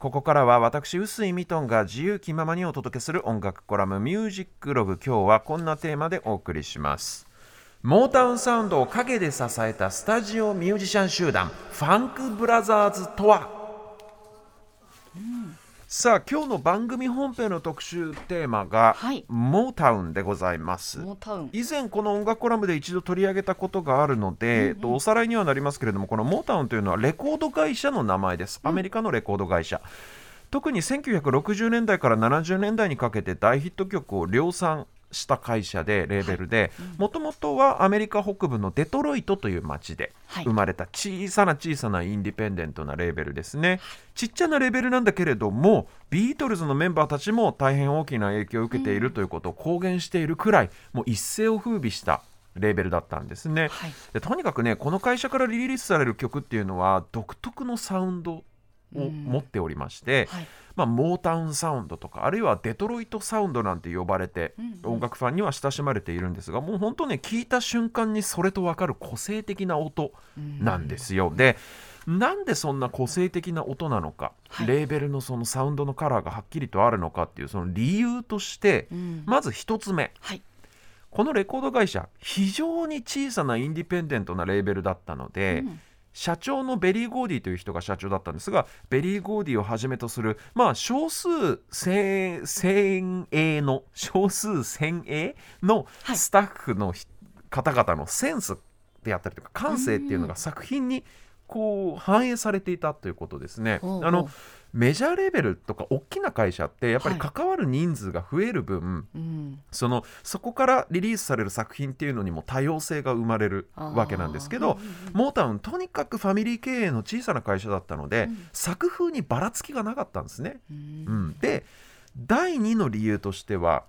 ここからは私臼井ミトンが自由気ままにお届けする音楽コラムミュージックログ。今日はこんなテーマでお送りします。モータウンサウンドを陰で支えたスタジオミュージシャン集団ファンクブラザーズとは、さあ今日の番組本編の特集テーマが、はい。モータウンでございます。モータウン。以前この音楽コラムで一度取り上げたことがあるので、えっとおさらいにはなりますけれどもこのモータウンというのはレコード会社の名前です。アメリカのレコード会社、特に1960年代から70年代にかけて大ヒット曲を量産した会社でレーベルでもともとはアメリカ北部のデトロイトという町ではい。生まれた小さな小さなインディペンデントなレーベルですね。ちっちゃなレーベルなんだけれどもビートルズのメンバーたちも大変大きな影響を受けているということを公言しているくらいもう一世を風靡したレーベルだったんですね、はい。でとにかくねこの会社からリリースされる曲っていうのは独特のサウンドを持っておりまして、はい。まあ、モータウンサウンドとかあるいはデトロイトサウンドなんて呼ばれて、うん音楽ファンには親しまれているんですがもう本当ね聞いた瞬間にそれと分かる個性的な音なんですよ。でなんでそんな個性的な音なのか、はい。レーベルのそのサウンドのカラーがはっきりとあるのかっていうその理由として、うん。まず一つ目。はい。このレコード会社非常に小さなインディペンデントなレーベルだったので、うん社長のベリー・ゴーディという人が社長だったんですがベリー・ゴーディをはじめとするまあ少数精精鋭の少数精鋭のはいスタッフのひ方々のセンスであったりとか感性っていうのが作品にこう反映されていたということですね。あのメジャーレベルとか大きな会社ってやっぱりはい。関わる人数が増える分、うん。そのそこからリリースされる作品っていうのにも多様性が生まれるわけなんですけどうモータウンとにかくファミリー経営の小さな会社だったので、うん。作風にばらつきがなかったんですね。ううん。ん、で第2の理由としては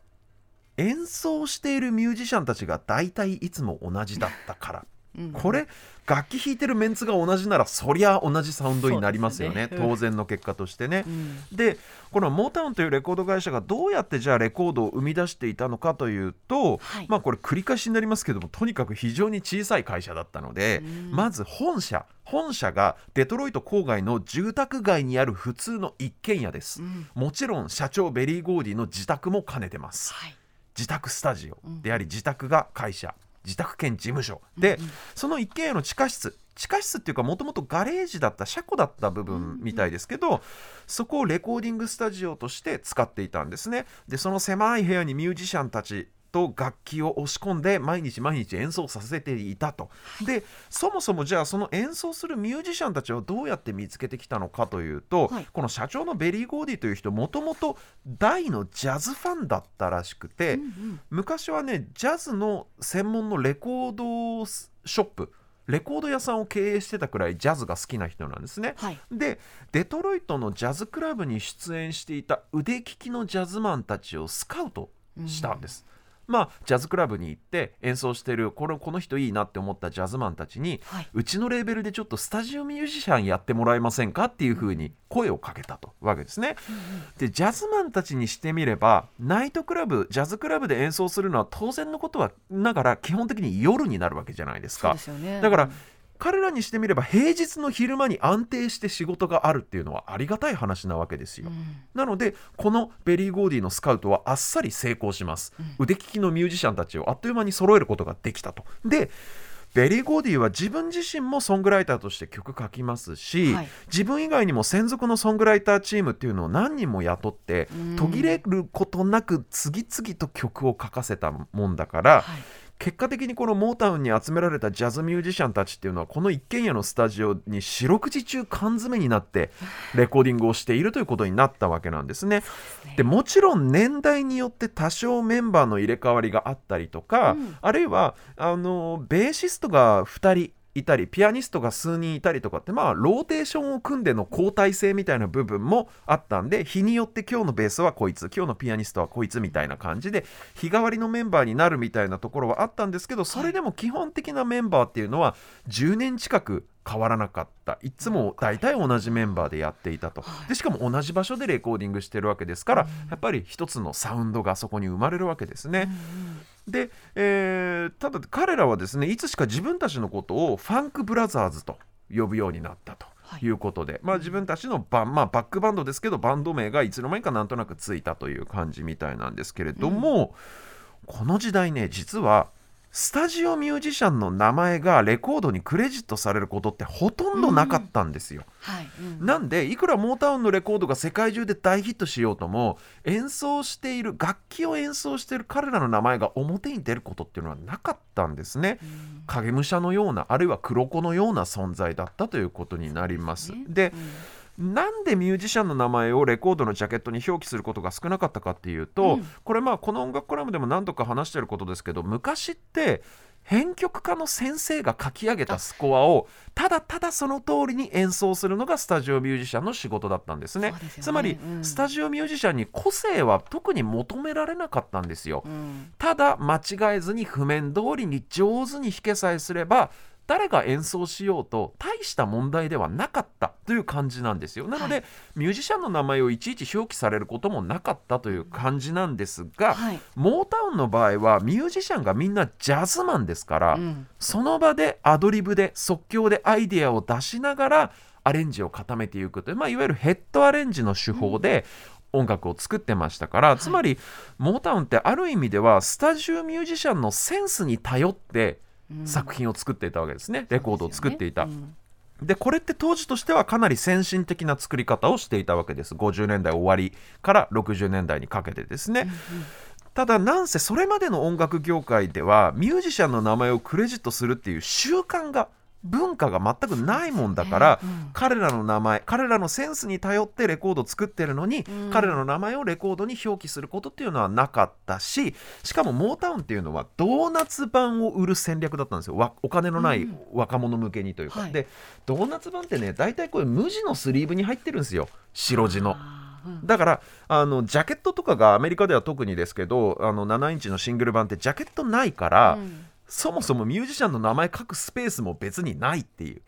演奏しているミュージシャンたちが大体いつも同じだったから。うん。これ楽器弾いてるメンツが同じならそりゃ同じサウンドになりますよね。ね。当然の結果としてね。うん。でこのモータウンというレコード会社がどうやってじゃあレコードを生み出していたのかというと、はい。まあこれ繰り返しになりますけどもとにかく非常に小さい会社だったので、うん。まず本社本社がデトロイト郊外の住宅街にある普通の一軒家です、うん。もちろん社長ベリー・ゴーディの自宅も兼ねてます。はい。自宅スタジオであり自宅が会社自宅兼事務所。で、その一軒家の地下室。地下室っていうかもともとガレージだった車庫だった部分みたいですけど、そこをレコーディングスタジオとして使っていたんですね。でその狭い部屋にミュージシャンたちと楽器を押し込んで毎日毎日演奏させていたと、でそもそもじゃあその演奏するミュージシャンたちをどうやって見つけてきたのかというと、はい。この社長のベリー・ゴーディという人もともと大のジャズファンだったらしくて、うん昔はねジャズの専門のレコードショップレコード屋さんを経営してたくらいジャズが好きな人なんですね。はい。でデトロイトのジャズクラブに出演していた腕利きのジャズマンたちをスカウトしたんです。まあジャズクラブに行って演奏してるこのこの人いいなって思ったジャズマンたちに、はい。うちのレーベルでちょっとスタジオミュージシャンやってもらえませんかっていうふうに声をかけたとわけですね。でジャズマンたちにしてみればナイトクラブジャズクラブで演奏するのは当然のことはながら基本的に夜になるわけじゃないですか。すよね。だから彼らにしてみれば平日の昼間に安定して仕事があるっていうのはありがたい話なわけですよ。うん。なのでこのベリー・ゴーディのスカウトはあっさり成功します、腕利きのミュージシャンたちをあっという間に揃えることができたと。でベリー・ゴーディは自分自身もソングライターとして曲書きますし、はい。自分以外にも専属のソングライターチームっていうのを何人も雇ってうん。途切れることなく次々と曲を書かせたもんだから、はい結果的にこのモータウンに集められたジャズミュージシャンたちっていうのはこの一軒家のスタジオに四六時中缶詰になって レコーディングをしているということになったわけなんですね。でもちろん年代によって多少メンバーの入れ替わりがあったりとか、うんあるいはあのベーシストが2人いたりピアニストが数人いたりとかってまあローテーションを組んでの交代制みたいな部分もあったんで日によって今日のベースはこいつ今日のピアニストはこいつみたいな感じで日替わりのメンバーになるみたいなところはあったんですけどそれでも基本的なメンバーっていうのは10年近く変わらなかった。いつも大体同じメンバーでやっていたと。でしかも同じ場所でレコーディングしてるわけですからやっぱり一つのサウンドがそこに生まれるわけですね。で、えーただ彼らはですねいつしか自分たちのことをファンクブラザーズと呼ぶようになったと。いうことで、まあ、自分たちのバ,、まあ、バックバンドですけどバンド名がいつの間にかなんとなくついたという感じみたいなんですけれども、この時代ね実はスタジオミュージシャンの名前がレコードにクレジットされることってほとんどなかったんですよ。はいうんなんでいくらモータウンのレコードが世界中で大ヒットしようとも演奏している楽器を演奏している彼らの名前が表に出ることっていうのはなかったんですね。影武者のようなあるいは黒子のような存在だったということになります。でなんでミュージシャンの名前をレコードのジャケットに表記することが少なかったかっていうと、うん。これまあこの音楽コラムでも何度か話してることですけど昔って編曲家の先生が書き上げたスコアをただただその通りに演奏するのがスタジオミュージシャンの仕事だったんですね。ね。つまり、うん。スタジオミュージシャンに個性は特に求められなかったんですよ、うん。ただ間違えずに譜面通りに上手に弾けさえすれば誰が演奏しようと大した問題ではなかったという感じなんですよ。なので、はいミュージシャンの名前をいちいち表記されることもなかったという感じなんですが、はい。モータウンの場合はミュージシャンがみんなジャズマンですから、うん。その場でアドリブで即興でアイデアを出しながらアレンジを固めていくという、まあ、いわゆるヘッドアレンジの手法で音楽を作ってましたから、つまりモータウンってある意味ではスタジオミュージシャンのセンスに頼ってうん作品を作っていたわけですね、レコードを作っていた。でこれって当時としてはかなり先進的な作り方をしていたわけです。50年代終わりから60年代にかけてですね、ただなんせそれまでの音楽業界ではミュージシャンの名前をクレジットするっていう習慣が文化が全くないもんだから、ね。うん。彼らの名前彼らのセンスに頼ってレコードを作ってるのに、うん。彼らの名前をレコードに表記することっていうのはなかったししかもモータウンっていうのはドーナツ版を売る戦略だったんですよ。わお金のないうん。若者向けにというか、はい。でドーナツ版ってね大体これ無地のスリーブに入ってるんですよ。白地の。だからあのジャケットとかがアメリカでは特にですけどあの7インチのシングル版ってジャケットないから、うんそもそもミュージシャンの名前書くスペースも別にないっていう。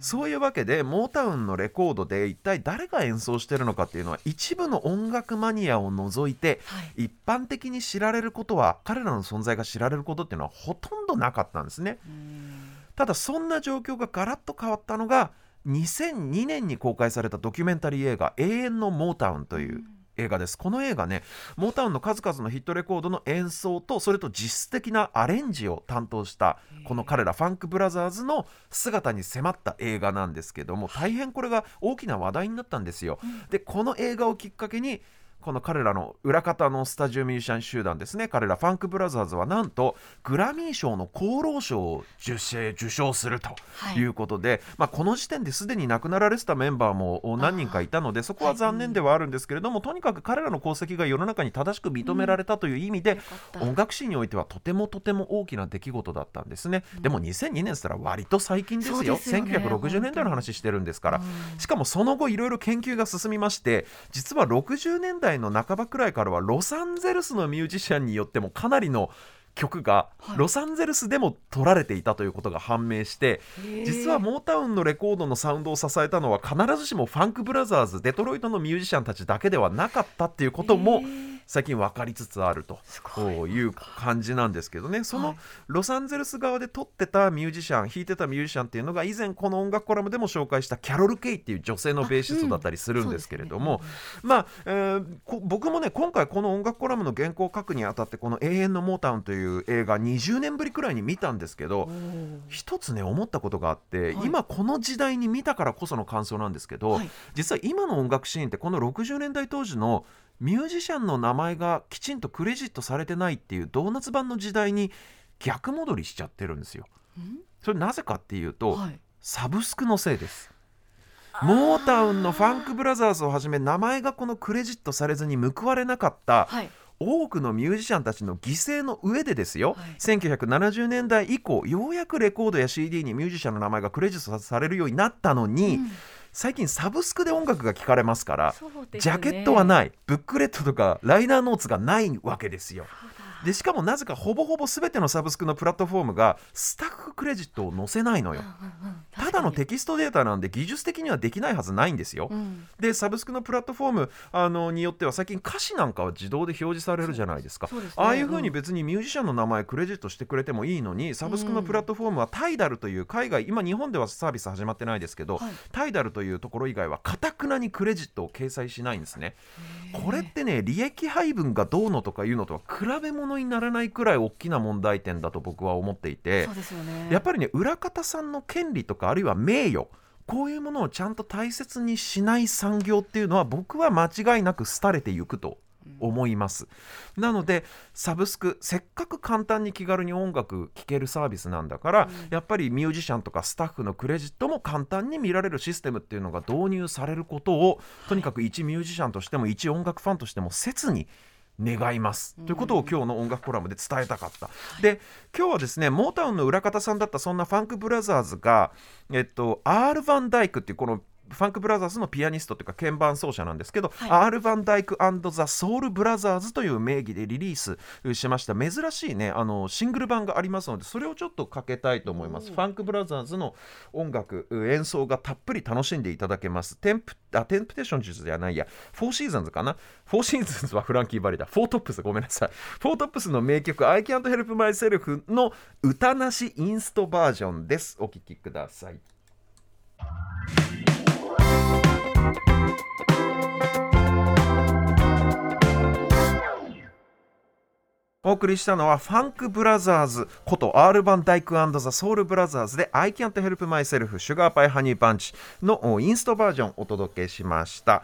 そういうわけでモータウンのレコードで一体誰が演奏してるのかっていうのは一部の音楽マニアを除いてはい一般的に知られることは彼らの存在が知られることっていうのはほとんどなかったんですね。うんただそんな状況がガラッと変わったのが2002年に公開されたドキュメンタリー映画「永遠のモータウン」という映画です。この映画ねモータウンの数々のヒットレコードの演奏とそれと実質的なアレンジを担当したこの彼らファンクブラザーズの姿に迫った映画なんですけども大変これが大きな話題になったんですよ。でこの映画をきっかけにこの彼らの裏方のスタジオミュージシャン集団ですね。彼らファンクブラザーズはなんとグラミー賞の功労賞を受賞受賞するとはい。いうことで、まあ、この時点ですでに亡くなられてたメンバーもお何人かいたのでそこは残念ではあるんですけれども、とにかく彼らの功績が世の中に正しく認められたという意味で、よかった。音楽史においてはとてもとても大きな出来事だったんですね、でも2002年ったら割と最近ですよ。ですよね。1960年代の話してるんですから、うん。しかもその後いろいろ研究が進みまして実は60年代の半ばくらいからはロサンゼルスのミュージシャンによってもかなりの曲がはい。ロサンゼルスでも撮られていたということが判明して、へー実はモータウンのレコードのサウンドを支えたのは必ずしもファンクブラザーズデトロイトのミュージシャンたちだけではなかったっていうこともへー最近分かりつつあると。い。こういう感じなんですけどね。そはい。のロサンゼルス側で撮ってたミュージシャン弾いてたミュージシャンっていうのが以前この音楽コラムでも紹介したキャロル・ケイっていう女性のベーシストだったりするんですけれども、まあ、え僕もね今回この音楽コラムの原稿を書くにあたってこの「永遠のモータウン」という映画20年ぶりくらいに見たんですけど一つね思ったことがあって、はい。今この時代に見たからこその感想なんですけど、はい。実は今の音楽シーンってこの60年代当時のミュージシャンの名前がきちんとクレジットされてないっていうドーナツ版の時代に逆戻りしちゃってるんですよ。ん？それなぜかっていうと、はい。サブスクのせいです。モータウンのファンクブラザーズをはじめ名前がこのクレジットされずに報われなかったはい。多くのミュージシャンたちの犠牲の上でですよ、はい。1970年代以降ようやくレコードや CD にミュージシャンの名前がクレジットされるようになったのに、うん最近サブスクで音楽が聴かれますから、ねジャケットはないブックレットとかライナーノーツがないわけですよ。でしかもなぜかほぼほぼ全てのサブスクのプラットフォームがスタッフクレジットを載せないのよ。だのテキストデータなんで技術的にはできないはずないんですよ、うん。でサブスクのプラットフォームあのによっては最近歌詞なんかは自動で表示されるじゃないですか。ね。ああいうふうにうん。別にミュージシャンの名前クレジットしてくれてもいいのにサブスクのプラットフォームはタイダルという海外今日本ではサービス始まってないですけど、はいタイダルというところ以外はかたくなにクレジットを掲載しないんですね。これってね利益配分がどうのとかいうのとは比べ物にならないくらい大きな問題点だと僕は思っていてね。やっぱりね裏方さんの権利とかあるいは名誉。こういうものをちゃんと大切にしない産業っていうのは僕は間違いなく廃れていくと思います、なのでサブスクせっかく簡単に気軽に音楽聴けるサービスなんだから、やっぱりミュージシャンとかスタッフのクレジットも簡単に見られるシステムっていうのが導入されることをとにかく一ミュージシャンとしても一音楽ファンとしても切に願います、ということを今日の音楽コラムで伝えたかった、で今日はですねモータウンの裏方さんだったそんなファンクブラザーズが、えっと、アール・ヴァン・ダイクっていうこのファンクブラザーズのピアニストというか鍵盤奏者なんですけど、はい。アール・ヴァン・ダイクザ・ソウル・ブラザーズという名義でリリースしました。珍しいねあのシングル版がありますのでそれをちょっとかけたいと思います。ファンクブラザーズの音楽演奏がたっぷり楽しんでいただけます。テンプあテンプテーション術ではないや。フォーシーズンズかな？フォーシーズンズはフランキー・バリだフォートップスごめんなさい。フォートップスの名曲 I can't help myself の歌なしインストバージョンです。お聴きくださいお送りしたのはファンクブラザーズことアールバンダイクザ・ソウルブラザーズで I can't help myself Sugar Pie Honey Bunchのインストバージョンお届けしました。